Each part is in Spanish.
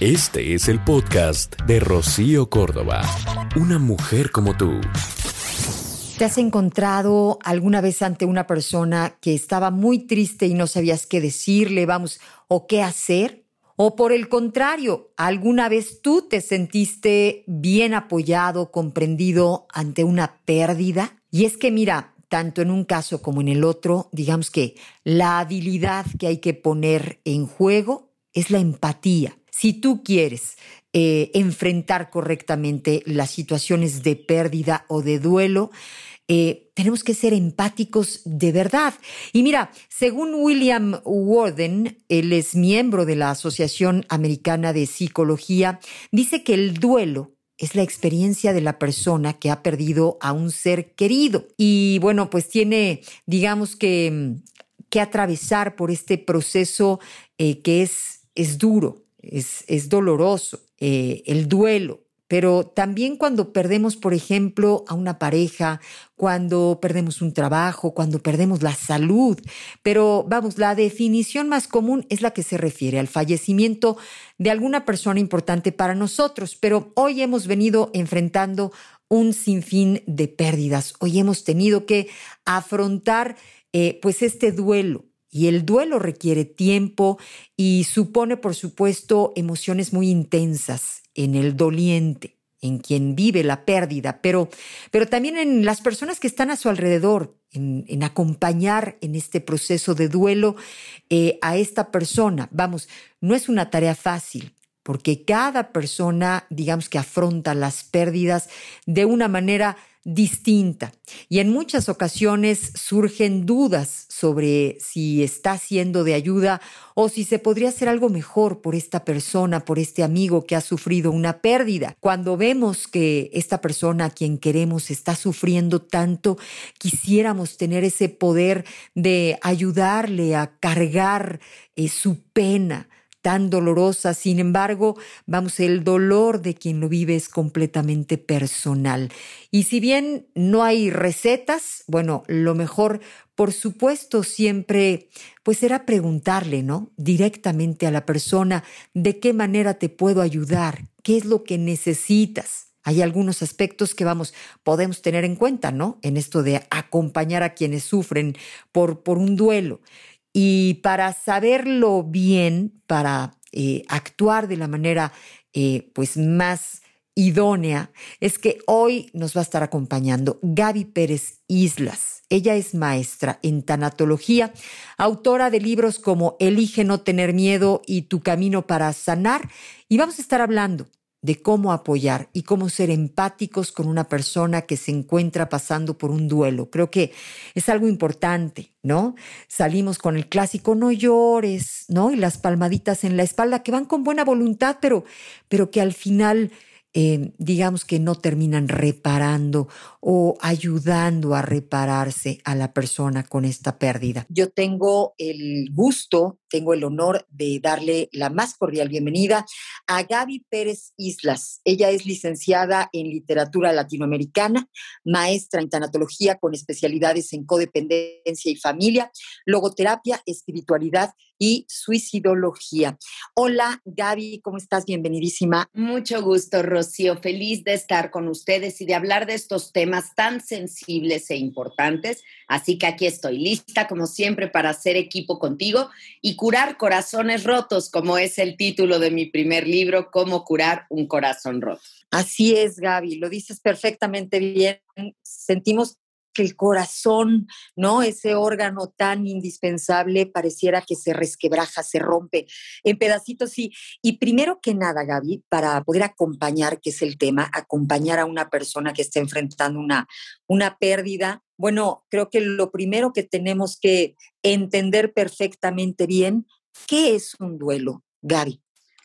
Este es el podcast de Rocío Córdoba. Una mujer como tú. ¿Te has encontrado alguna vez ante una persona que estaba muy triste y no sabías qué decirle, vamos, o qué hacer? O por el contrario, ¿alguna vez tú te sentiste bien apoyado, comprendido ante una pérdida? Y es que mira, tanto en un caso como en el otro, digamos que la habilidad que hay que poner en juego es la empatía. Si tú quieres eh, enfrentar correctamente las situaciones de pérdida o de duelo, eh, tenemos que ser empáticos de verdad. Y mira, según William Warden, él es miembro de la Asociación Americana de Psicología, dice que el duelo es la experiencia de la persona que ha perdido a un ser querido. Y bueno, pues tiene, digamos que, que atravesar por este proceso eh, que es, es duro, es, es doloroso, eh, el duelo. Pero también cuando perdemos, por ejemplo, a una pareja, cuando perdemos un trabajo, cuando perdemos la salud. Pero vamos, la definición más común es la que se refiere al fallecimiento de alguna persona importante para nosotros. Pero hoy hemos venido enfrentando un sinfín de pérdidas. Hoy hemos tenido que afrontar eh, pues este duelo y el duelo requiere tiempo y supone, por supuesto, emociones muy intensas en el doliente, en quien vive la pérdida, pero, pero también en las personas que están a su alrededor, en, acompañar en este proceso de duelo eh, a esta persona. Vamos, no es una tarea fácil, porque cada persona, digamos que afronta las pérdidas de una manera distinta. Y en muchas ocasiones surgen dudas sobre si está siendo de ayuda o si se podría hacer algo mejor por esta persona, por este amigo que ha sufrido una pérdida. Cuando vemos que esta persona a quien queremos está sufriendo tanto, quisiéramos tener ese poder de ayudarle a cargar eh, su pena, tan dolorosa. Sin embargo, vamos, el dolor de quien lo vive es completamente personal. Y si bien no hay recetas, bueno, lo mejor, por supuesto, siempre, pues será preguntarle, ¿no? Directamente a la persona, ¿de qué manera te puedo ayudar? ¿Qué es lo que necesitas? Hay algunos aspectos que vamos, podemos tener en cuenta, ¿no? En esto de acompañar a quienes sufren por, por un duelo. Y para saberlo bien, para eh, actuar de la manera eh, pues más idónea, es que hoy nos va a estar acompañando Gaby Pérez Islas. Ella es maestra en tanatología, autora de libros como Elige no tener miedo y Tu camino para sanar. Y vamos a estar hablando de cómo apoyar y cómo ser empáticos con una persona que se encuentra pasando por un duelo. Creo que es algo importante, ¿no? Salimos con el clásico no llores, ¿no? Y las palmaditas en la espalda que van con buena voluntad, pero, pero que al final eh, digamos que no terminan reparando o ayudando a repararse a la persona con esta pérdida. Yo tengo el gusto, tengo el honor de darle la más cordial bienvenida a Gaby Pérez Islas. Ella es licenciada en literatura latinoamericana, maestra en tanatología con especialidades en codependencia y familia, logoterapia, espiritualidad y suicidología. Hola Gaby, ¿cómo estás? Bienvenidísima. Mucho gusto, Rocío. Feliz de estar con ustedes y de hablar de estos temas tan sensibles e importantes. Así que aquí estoy lista, como siempre, para hacer equipo contigo y curar corazones rotos, como es el título de mi primer libro, Cómo curar un corazón roto. Así es, Gaby, lo dices perfectamente bien. Sentimos que el corazón, ¿no? Ese órgano tan indispensable pareciera que se resquebraja, se rompe en pedacitos. Y, y primero que nada, Gaby, para poder acompañar, que es el tema, acompañar a una persona que está enfrentando una, una pérdida, bueno, creo que lo primero que tenemos que entender perfectamente bien, ¿qué es un duelo, Gaby?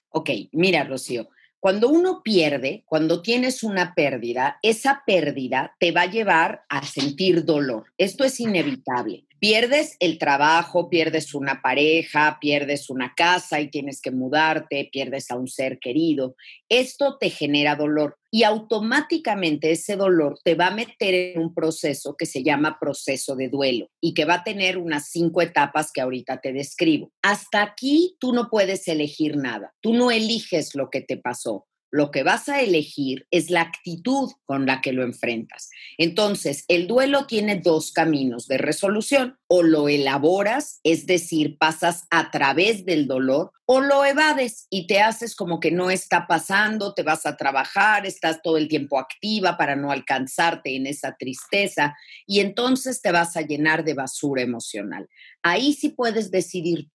Ok, mira, Rocío. Cuando uno pierde, cuando tienes una pérdida, esa pérdida te va a llevar a sentir dolor. Esto es inevitable. Pierdes el trabajo, pierdes una pareja, pierdes una casa y tienes que mudarte, pierdes a un ser querido. Esto te genera dolor y automáticamente ese dolor te va a meter en un proceso que se llama proceso de duelo y que va a tener unas cinco etapas que ahorita te describo. Hasta aquí tú no puedes elegir nada, tú no eliges lo que te pasó lo que vas a elegir es la actitud con la que lo enfrentas. Entonces, el duelo tiene dos caminos de resolución. O lo elaboras, es decir, pasas a través del dolor, o lo evades y te haces como que no está pasando, te vas a trabajar, estás todo el tiempo activa para no alcanzarte en esa tristeza y entonces te vas a llenar de basura emocional. Ahí sí puedes decidir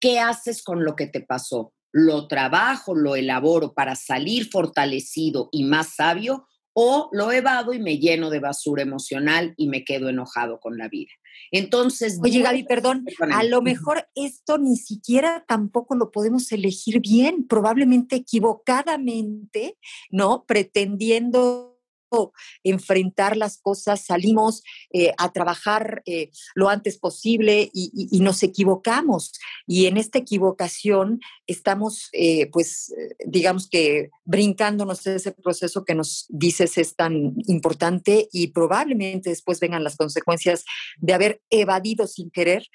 qué haces con lo que te pasó lo trabajo, lo elaboro para salir fortalecido y más sabio, o lo evado y me lleno de basura emocional y me quedo enojado con la vida. Entonces, oye Gaby, perdón, a lo mejor esto ni siquiera tampoco lo podemos elegir bien, probablemente equivocadamente, ¿no? Pretendiendo enfrentar las cosas, salimos eh, a trabajar eh, lo antes posible y, nos equivocamos. Y en esta equivocación estamos, eh, pues, digamos que brincándonos ese proceso que nos dices es tan importante y probablemente después vengan las consecuencias de haber evadido sin querer,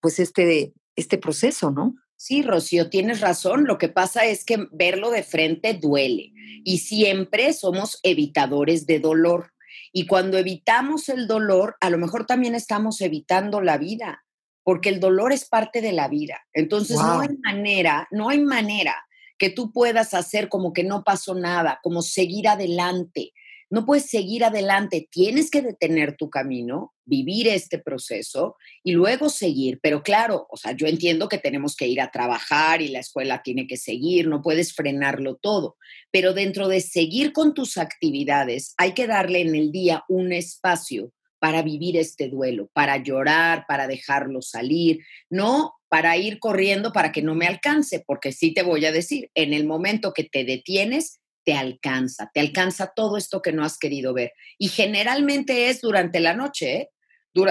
pues, este, este proceso, ¿no? Sí, Rocío, tienes razón. Lo que pasa es que verlo de frente duele y siempre somos evitadores de dolor. Y cuando evitamos el dolor, a lo mejor también estamos evitando la vida, porque el dolor es parte de la vida. Entonces no hay manera, no hay manera que tú puedas hacer como que no pasó nada, como seguir adelante no puedes seguir adelante, tienes que detener tu camino, vivir este proceso y luego seguir. Pero claro, o sea, yo entiendo que tenemos que ir a trabajar y la escuela tiene que seguir, no puedes frenarlo todo, pero dentro de seguir con tus actividades hay que darle en el día un espacio para vivir este duelo, para llorar, para dejarlo salir, no para ir corriendo para que no me alcance, porque sí te voy a decir, en el momento que te detienes, te alcanza, te alcanza todo esto que no has querido ver. Y generalmente es durante la noche, ¿eh?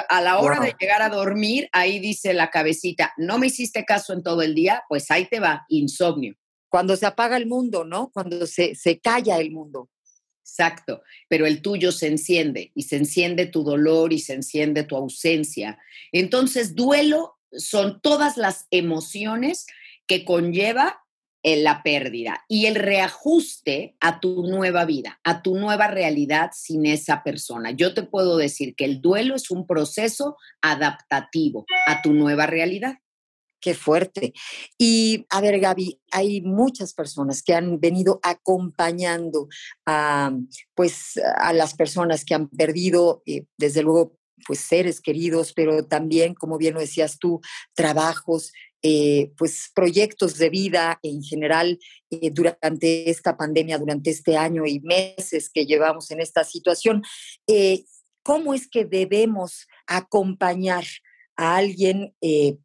a la hora de llegar a dormir, ahí dice la cabecita, no me hiciste caso en todo el día, pues ahí te va, insomnio. Cuando se apaga el mundo, ¿no? Cuando se, se calla el mundo. Exacto, pero el tuyo se enciende y se enciende tu dolor y se enciende tu ausencia. Entonces, duelo son todas las emociones que conlleva la pérdida y el reajuste a tu nueva vida, a tu nueva realidad sin esa persona. Yo te puedo decir que el duelo es un proceso adaptativo a tu nueva realidad. Qué fuerte. Y a ver, Gaby, hay muchas personas que han venido acompañando a, pues, a las personas que han perdido, eh, desde luego, pues seres queridos, pero también, como bien lo decías tú, trabajos, eh, pues proyectos de vida en general eh, durante esta pandemia, durante este año y meses que llevamos en esta situación. Eh, ¿Cómo es que debemos acompañar a alguien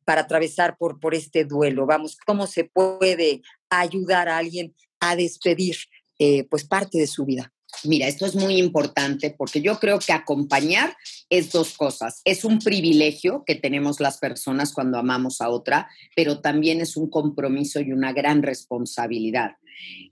para atravesar por, por este duelo? Vamos, ¿cómo se puede ayudar a alguien a despedir pues parte de su vida? Mira, esto es muy importante porque yo creo que acompañar es dos cosas. Es un privilegio que tenemos las personas cuando amamos a otra, pero también es un compromiso y una gran responsabilidad.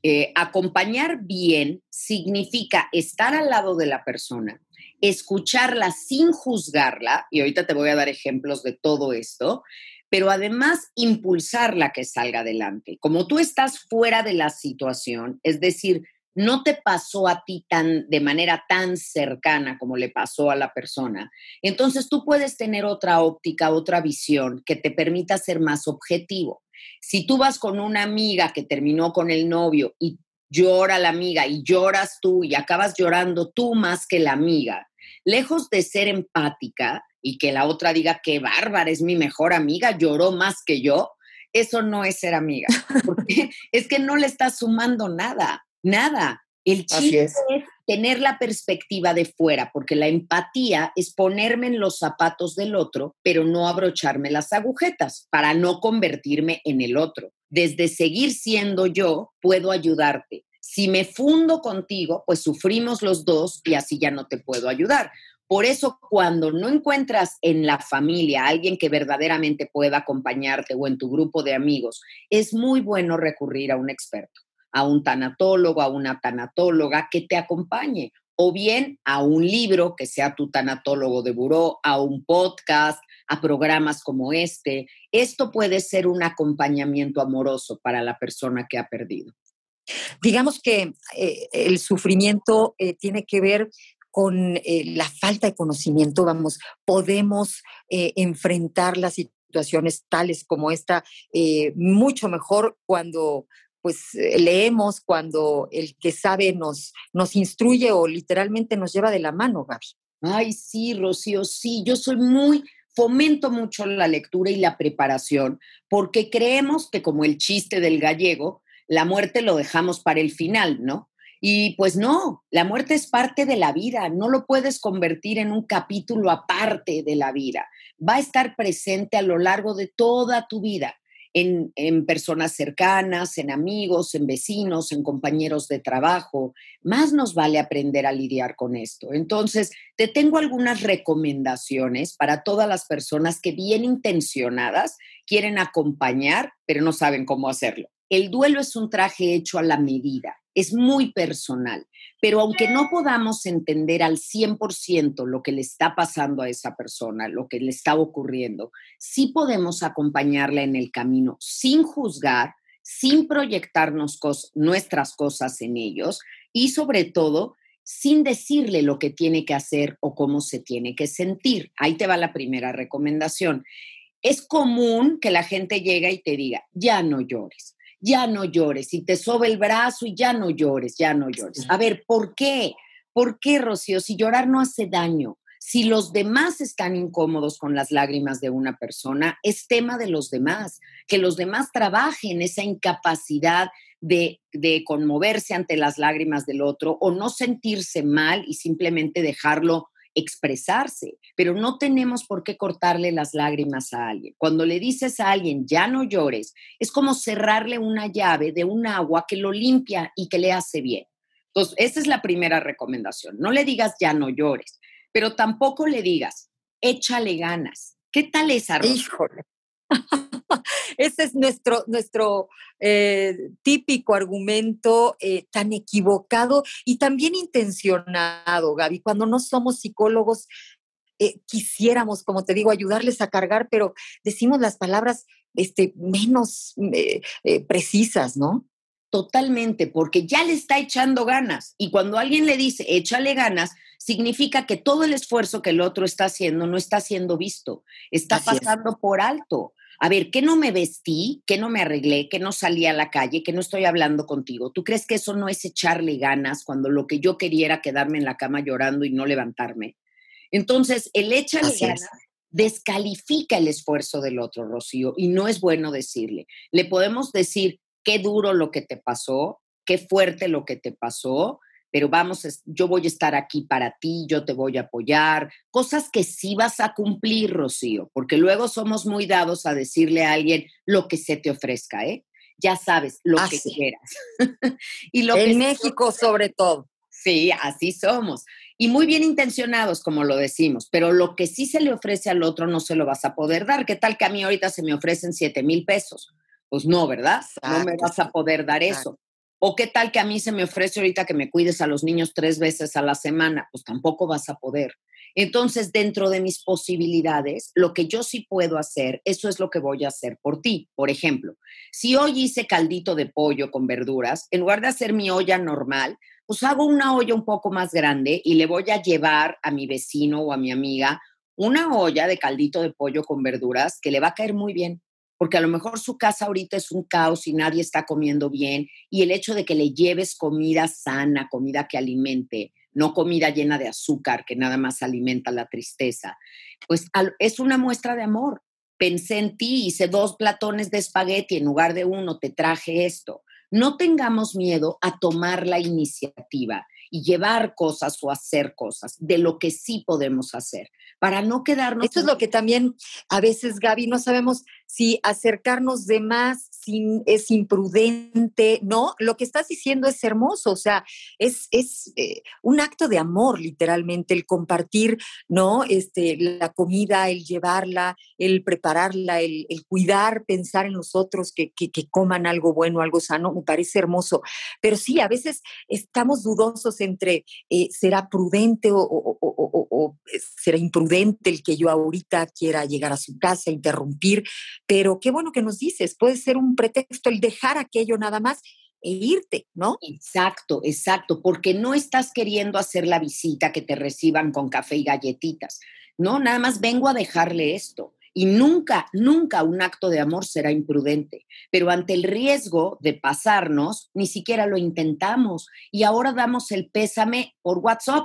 Eh, acompañar bien significa estar al lado de la persona, escucharla sin juzgarla, y ahorita te voy a dar ejemplos de todo esto, pero además impulsarla que salga adelante. Como tú estás fuera de la situación, es decir, no te pasó a ti tan de manera tan cercana como le pasó a la persona. Entonces tú puedes tener otra óptica, otra visión que te permita ser más objetivo. Si tú vas con una amiga que terminó con el novio y llora la amiga y lloras tú y acabas llorando tú más que la amiga, lejos de ser empática y que la otra diga que bárbara es mi mejor amiga, lloró más que yo, eso no es ser amiga, es que no le estás sumando nada. Nada. El chiste es. tener la perspectiva de fuera, porque la empatía es ponerme en los zapatos del otro, pero no abrocharme las agujetas para no convertirme en el otro. Desde seguir siendo yo, puedo ayudarte. Si me fundo contigo, pues sufrimos los dos y así ya no te puedo ayudar. Por eso cuando no encuentras en la familia a alguien que verdaderamente pueda acompañarte o en tu grupo de amigos, es muy bueno recurrir a un experto, a un tanatólogo, a una tanatóloga que te acompañe o bien a un libro que sea tu tanatólogo de buró, a un podcast, a programas como este. Esto puede ser un acompañamiento amoroso para la persona que ha perdido. Digamos que eh, el sufrimiento eh, tiene que ver con eh, la falta de conocimiento, vamos, podemos enfrentar las situaciones tales como esta mucho mejor cuando pues leemos, cuando el que sabe nos, nos instruye o literalmente nos lleva de la mano, Gaby. Ay, sí, Rocío, sí, yo soy muy fomento mucho la lectura y la preparación porque creemos que como el chiste del gallego, la muerte lo dejamos para el final, ¿no? Y pues no, la muerte es parte de la vida, no lo puedes convertir en un capítulo aparte de la vida, va a estar presente a lo largo de toda tu vida en, personas cercanas, en amigos, en vecinos, en compañeros de trabajo. Más nos vale aprender a lidiar con esto. Entonces, te tengo algunas recomendaciones para todas las personas que bien intencionadas quieren acompañar, pero no saben cómo hacerlo. El duelo es un traje hecho a la medida, es muy personal, pero aunque no podamos entender al 100% lo que le está pasando a esa persona, lo que le está ocurriendo, sí podemos acompañarla en el camino sin juzgar, sin proyectarnos nuestras cosas en ellos y sobre todo sin decirle lo que tiene que hacer o cómo se tiene que sentir. Ahí te va la primera recomendación. Es común que la gente llegue y te diga, ya no llores ya no llores, y te sobe el brazo y ya no llores, ya no llores. A ver, ¿por qué? ¿Por qué, Rocío? Si llorar no hace daño, si los demás están incómodos con las lágrimas de una persona, es tema de los demás, que los demás trabajen esa incapacidad de, de, conmoverse ante las lágrimas del otro o no sentirse mal y simplemente dejarlo expresarse, pero no tenemos por qué cortarle las lágrimas a alguien. Cuando le dices a alguien, ya no llores, es como cerrarle una llave de un agua que lo limpia y que le hace bien. Entonces, esa es la primera recomendación. No le digas, ya no llores, pero tampoco le digas, échale ganas. ¿Qué tal esa? Híjole. Ese es nuestro, nuestro eh, típico argumento eh, tan equivocado y también intencionado, Gaby. Cuando no somos psicólogos, eh, quisiéramos, como te digo, ayudarles a cargar, pero decimos las palabras este, menos precisas, ¿no? Totalmente, porque ya le está echando ganas. Y cuando alguien le dice, échale ganas, significa que todo el esfuerzo que el otro está haciendo no está siendo visto, está pasando por alto a ver, ¿qué no me vestí? ¿Qué no me arreglé? ¿Qué no salí a la calle? ¿Qué no estoy hablando contigo? ¿Tú crees que eso no es echarle ganas cuando lo que yo quería era quedarme en la cama llorando y no levantarme? Entonces, el échale ganas descalifica el esfuerzo del otro, Rocío, y no es bueno decirle. Le podemos decir qué duro lo que te pasó, qué fuerte lo que te pasó, pero vamos, yo voy a estar aquí para ti, yo te voy a apoyar, cosas que sí vas a cumplir, Rocío, porque luego somos muy dados a decirle a alguien lo que se te ofrezca, ¿eh? Ya sabes, lo que quieras. y lo en México sobre todo. Sí, así somos. Y muy bien intencionados, como lo decimos, pero lo que sí se le ofrece al otro no se lo vas a poder dar. ¿Qué tal que a mí ahorita se me ofrecen 7 mil pesos? Pues no, ¿verdad? no me vas a poder dar eso. O qué tal que a mí se me ofrece ahorita que me cuides a los niños tres veces a la semana, pues tampoco vas a poder. Entonces, dentro de mis posibilidades, lo que yo sí puedo hacer, eso es lo que voy a hacer por ti. Por ejemplo, si hoy hice caldito de pollo con verduras, en lugar de hacer mi olla normal, pues hago una olla un poco más grande y le voy a llevar a mi vecino o a mi amiga una olla de caldito de pollo con verduras que le va a caer muy bien porque a lo mejor su casa ahorita es un caos y nadie está comiendo bien, y el hecho de que le lleves comida sana, comida que alimente, no comida llena de azúcar que nada más alimenta la tristeza, pues es una muestra de amor. Pensé en ti, hice dos platones de espagueti en lugar de uno, te traje esto. No tengamos miedo a tomar la iniciativa y llevar cosas o hacer cosas de lo que sí podemos hacer, para no quedarnos... Esto es lo que también a veces, Gaby, no sabemos si acercarnos de más es imprudente, no, lo que estás diciendo es hermoso, o sea, es, es eh, un acto de amor, literalmente, el compartir, ¿no? Este, la comida, el llevarla, el prepararla, el, cuidar, pensar en los otros, que, que, coman algo bueno, algo sano, me parece hermoso. Pero sí, a veces estamos dudosos entre eh, será prudente o, o será imprudente el que yo ahorita quiera llegar a su casa, interrumpir, pero qué bueno que nos dices, puede ser un pretexto el dejar aquello nada más e irte, ¿no? Exacto, exacto, porque no estás queriendo hacer la visita que te reciban con café y galletitas. No, nada más vengo a dejarle esto. Y nunca, nunca un acto de amor será imprudente. Pero ante el riesgo de pasarnos, ni siquiera lo intentamos. Y ahora damos el pésame por WhatsApp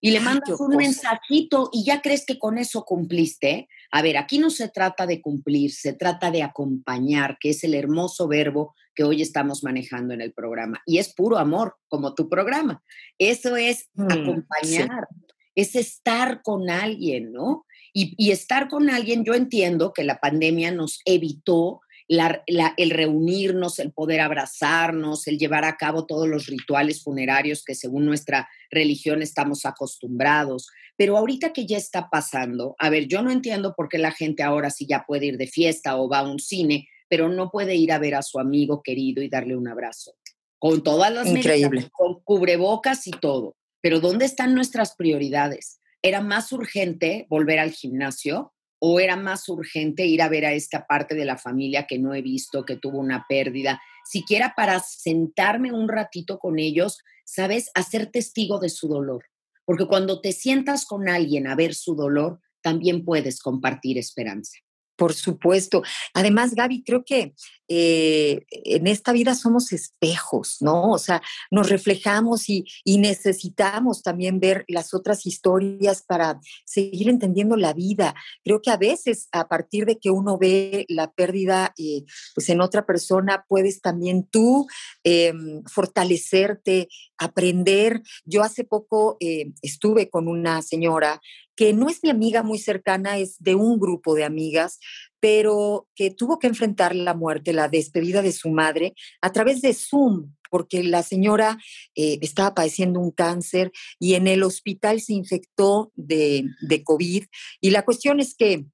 y le mandas un mensajito y ya crees que con eso cumpliste. A ver, aquí no se trata de cumplir, se trata de acompañar, que es el hermoso verbo que hoy estamos manejando en el programa. Y es puro amor, como tu programa. Eso es mm, acompañar, es estar con alguien, ¿no? Y, y estar con alguien, yo entiendo que la pandemia nos evitó el reunirnos, el poder abrazarnos, el llevar a cabo todos los rituales funerarios que según nuestra religión estamos acostumbrados. Pero ahorita que ya está pasando, a ver, yo no entiendo por qué la gente ahora sí ya puede ir de fiesta o va a un cine, pero no puede ir a ver a su amigo querido y darle un abrazo. Con todas las Increíble. con cubrebocas y todo. Pero ¿dónde están nuestras prioridades? ¿Era más urgente volver al gimnasio? o era más urgente ir a ver a esta parte de la familia que no he visto, que tuvo una pérdida, siquiera para sentarme un ratito con ellos, ¿sabes? Hacer testigo de su dolor. Porque cuando te sientas con alguien a ver su dolor, también puedes compartir esperanza. Por supuesto. Además, Gaby, creo que eh, en esta vida somos espejos, ¿no? O sea, nos reflejamos y, necesitamos también ver las otras historias para seguir entendiendo la vida. Creo que a veces, a partir de que uno ve la pérdida eh, pues en otra persona, puedes también tú em, fortalecerte, aprender. Yo hace poco eh, estuve con una señora que no es mi amiga muy cercana, es de un grupo de amigas, pero que tuvo que enfrentar la muerte, la despedida de su madre a través de Zoom, porque la señora eh, estaba padeciendo un cáncer y en el hospital se infectó de, de COVID. Y la cuestión es que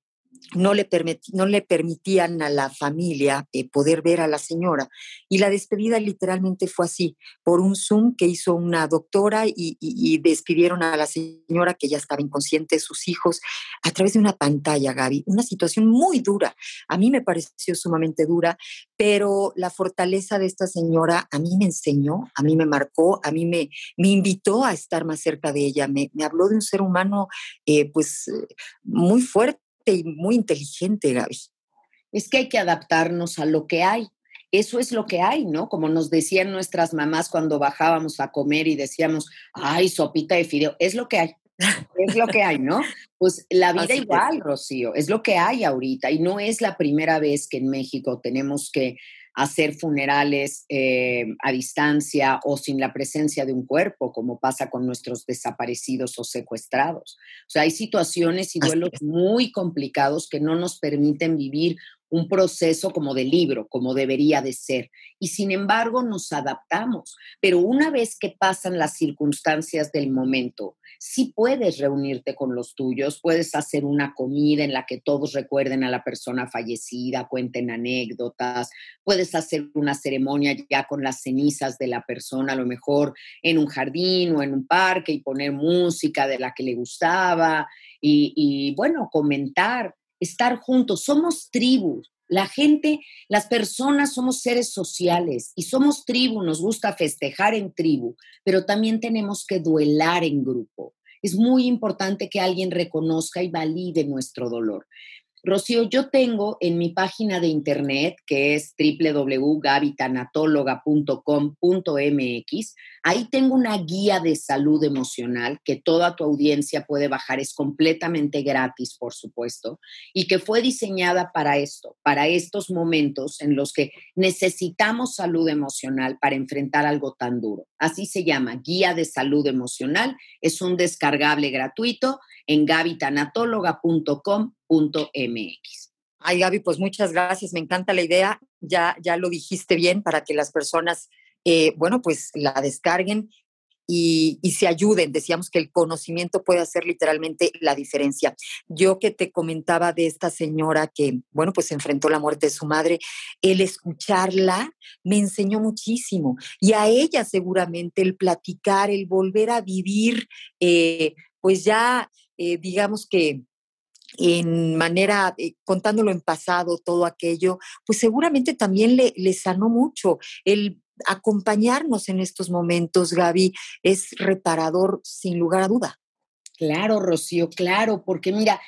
no le, no le permitían a la familia eh, poder ver a la señora. Y la despedida literalmente fue así, por un Zoom que hizo una doctora y, despidieron a la señora que ya estaba inconsciente, sus hijos, a través de una pantalla, Gaby. Una situación muy dura. A mí me pareció sumamente dura, pero la fortaleza de esta señora a mí me enseñó, a mí me marcó, a mí me, me invitó a estar más cerca de ella. Me, habló de un ser humano eh, pues muy fuerte y muy inteligente, Gaby. Es que hay que adaptarnos a lo que hay. Eso es lo que hay, ¿no? Como nos decían nuestras mamás cuando bajábamos a comer y decíamos, ay, sopita de fideo, es lo que hay. Es lo que hay, ¿no? Pues la vida igual, Rocío, es lo que hay ahorita y no es la primera vez que en México tenemos que hacer funerales eh, a distancia o sin la presencia de un cuerpo, como pasa con nuestros desaparecidos o secuestrados. O sea, hay situaciones y duelos muy complicados que no nos permiten vivir un proceso como de libro, como debería de ser. Y sin embargo nos adaptamos. Pero una vez que pasan las circunstancias del momento, sí puedes reunirte con los tuyos, puedes hacer una comida en la que todos recuerden a la persona fallecida, cuenten anécdotas, puedes hacer una ceremonia ya con las cenizas de la persona, a lo mejor en un jardín o en un parque y poner música de la que le gustaba y, y bueno, comentar estar juntos, somos tribus. La gente, las personas somos seres sociales y somos tribu, nos gusta festejar en tribu, pero también tenemos que duelar en grupo. Es muy importante que alguien reconozca y valide nuestro dolor. Rocío, yo tengo en mi página de internet, que es www.gabitanatóloga.com.mx, ahí tengo una guía de salud emocional que toda tu audiencia puede bajar, es completamente gratis, por supuesto, y que fue diseñada para esto, para estos momentos en los que necesitamos salud emocional para enfrentar algo tan duro. Así se llama, Guía de Salud Emocional, es un descargable gratuito en gabitanatóloga.com.mx. Ay, Gaby, pues muchas gracias. Me encanta la idea. Ya, ya lo dijiste bien para que las personas, eh, bueno, pues la descarguen y, se ayuden. Decíamos que el conocimiento puede hacer literalmente la diferencia. Yo que te comentaba de esta señora que, bueno, pues enfrentó la muerte de su madre, el escucharla me enseñó muchísimo. Y a ella seguramente el platicar, el volver a vivir, eh, pues ya, eh, digamos que en manera, eh, contándolo en pasado, todo aquello, pues seguramente también le, le sanó mucho. El acompañarnos en estos momentos, Gaby, es reparador sin lugar a duda. Claro, Rocío, claro, porque mira,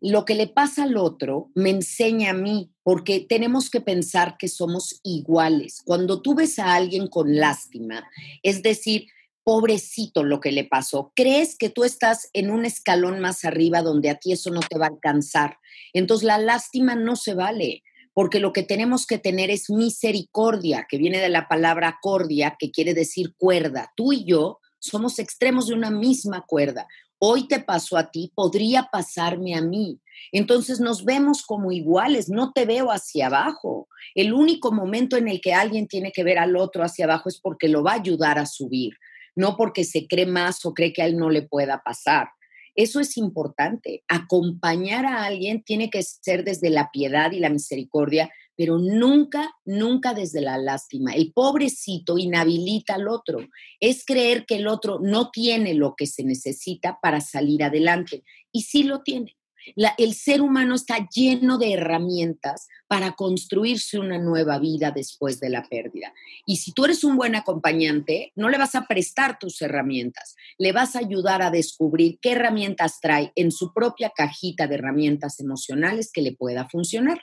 lo que le pasa al otro me enseña a mí, porque tenemos que pensar que somos iguales. Cuando tú ves a alguien con lástima, es decir, pobrecito lo que le pasó, crees que tú estás en un escalón más arriba donde a ti eso no te va a alcanzar. Entonces la lástima no se vale porque lo que tenemos que tener es misericordia, que viene de la palabra cordia, que quiere decir cuerda. Tú y yo somos extremos de una misma cuerda. Hoy te pasó a ti, podría pasarme a mí. Entonces nos vemos como iguales, no te veo hacia abajo. El único momento en el que alguien tiene que ver al otro hacia abajo es porque lo va a ayudar a subir, no porque se cree más o cree que a él no le pueda pasar. Eso es importante. Acompañar a alguien tiene que ser desde la piedad y la misericordia, pero nunca, nunca desde la lástima. El pobrecito inhabilita al otro. Es creer que el otro no tiene lo que se necesita para salir adelante. Y sí lo tiene el ser humano está lleno de herramientas para construirse una nueva vida después de la pérdida. Y si tú eres un buen acompañante, no le vas a prestar tus herramientas, le vas a ayudar a descubrir qué herramientas trae en su propia cajita de herramientas emocionales que le pueda funcionar.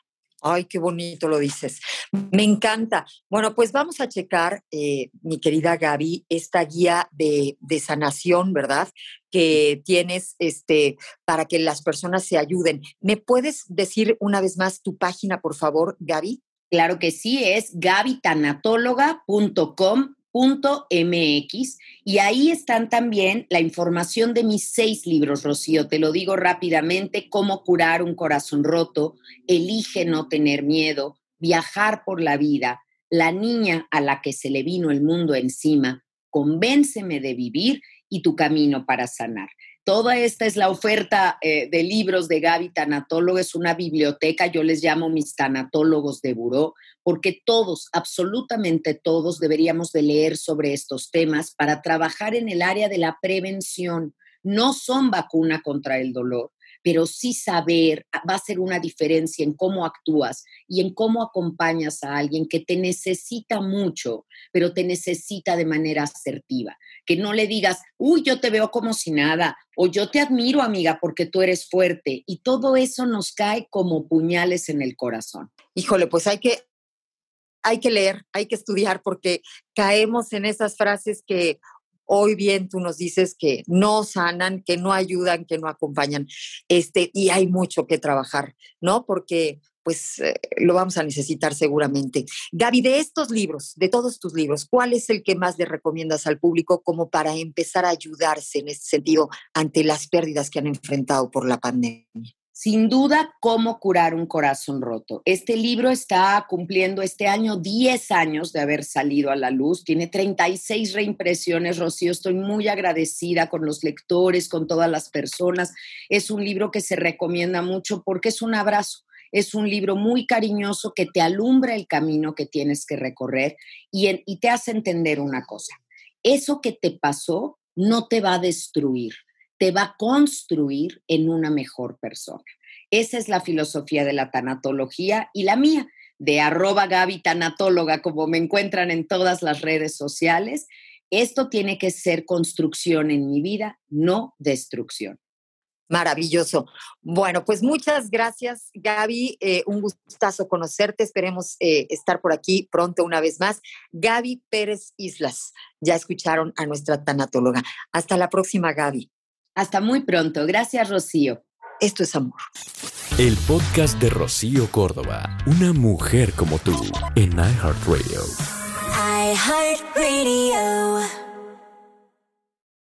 Ay, qué bonito lo dices. Me encanta. Bueno, pues vamos a checar, eh, mi querida Gaby, esta guía de, de, sanación, ¿verdad? Que tienes este, para que las personas se ayuden. ¿Me puedes decir una vez más tu página, por favor, Gaby? Claro que sí, es gabitanatóloga.com mx y ahí están también la información de mis seis libros, Rocío. Te lo digo rápidamente, cómo curar un corazón roto, elige no tener miedo, viajar por la vida, la niña a la que se le vino el mundo encima, convénceme de vivir y tu camino para sanar. Toda esta es la oferta eh, de libros de Gaby Tanatólogo, es una biblioteca, yo les llamo mis tanatólogos de buró, porque todos, absolutamente todos, deberíamos de leer sobre estos temas para trabajar en el área de la prevención. No son vacuna contra el dolor, pero sí saber ah, va a ser una diferencia en cómo actúas y en cómo acompañas a alguien que te necesita mucho, pero te necesita de manera asertiva. Que no le digas, uy, yo te veo como si nada, o yo te admiro, amiga, porque tú eres fuerte. Y todo eso nos cae como puñales en el corazón. Híjole, pues hay que, hay que leer, hay que estudiar, porque caemos en esas frases que Hoy bien tú nos dices que no sanan, que no ayudan, que no acompañan, este, y hay mucho que trabajar, ¿no? Porque pues eh, lo vamos a necesitar seguramente. Gaby, de estos libros, de todos tus libros, ¿cuál es el que más le recomiendas al público como para empezar a ayudarse en este sentido ante las pérdidas que han enfrentado por la pandemia? Sin duda, cómo curar un corazón roto. Este libro está cumpliendo este año 10 años de haber salido a la luz. Tiene 36 reimpresiones, Rocío. Estoy muy agradecida con los lectores, con todas las personas. Es un libro que se recomienda mucho porque es un abrazo. Es un libro muy cariñoso que te alumbra el camino que tienes que recorrer y, y te hace entender una cosa. Eso que te pasó no te va a destruir te va a construir en una mejor persona. Esa es la filosofía de la tanatología y la mía, de arroba Gaby Tanatóloga, como me encuentran en todas las redes sociales. Esto tiene que ser construcción en mi vida, no destrucción. Maravilloso. Bueno, pues muchas gracias, Gaby. Eh, un gustazo conocerte. Esperemos eh, estar por aquí pronto una vez más. Gaby Pérez Islas. Ya escucharon a nuestra tanatóloga. Hasta la próxima, Gaby. Hasta muy pronto. Gracias, Rocío. Esto es amor. El podcast de Rocío Córdoba. Una mujer como tú en iHeartRadio. iHeartRadio.